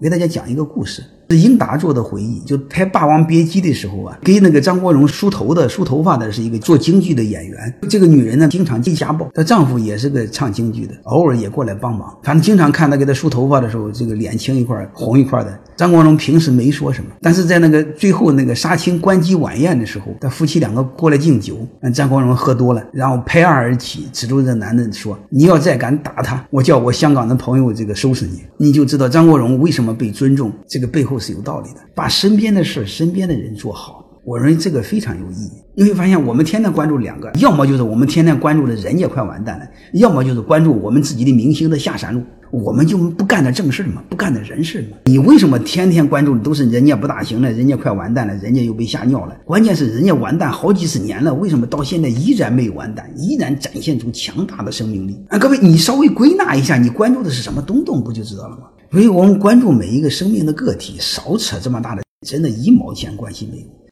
给大家讲一个故事，是英达做的回忆。就拍《霸王别姬》的时候啊，给那个张国荣梳头的、梳头发的是一个做京剧的演员。这个女人呢，经常进家暴，她丈夫也是个唱京剧的，偶尔也过来帮忙。反正经常看她给她梳头发的时候，这个脸青一块红一块的。张国荣平时没说什么，但是在那个最后那个杀青关机晚宴的时候，他夫妻两个过来敬酒，张国荣喝多了，然后拍案而起，指着这男的说：“你要再敢打他，我叫我香港的朋友这个收拾你。”你就知道张国荣为什么被尊重，这个背后是有道理的。把身边的事、身边的人做好，我认为这个非常有意义。你会发现，我们天天关注两个，要么就是我们天天关注的人家快完蛋了，要么就是关注我们自己的明星的下山路。我们就不干点正事吗？不干点人事吗？你为什么天天关注的都是人家不大行了，人家快完蛋了，人家又被吓尿了？关键是人家完蛋好几十年了，为什么到现在依然没有完蛋，依然展现出强大的生命力？啊，各位，你稍微归纳一下，你关注的是什么东东，不就知道了吗？所以我们关注每一个生命的个体，少扯这么大的，真的一毛钱关系没有。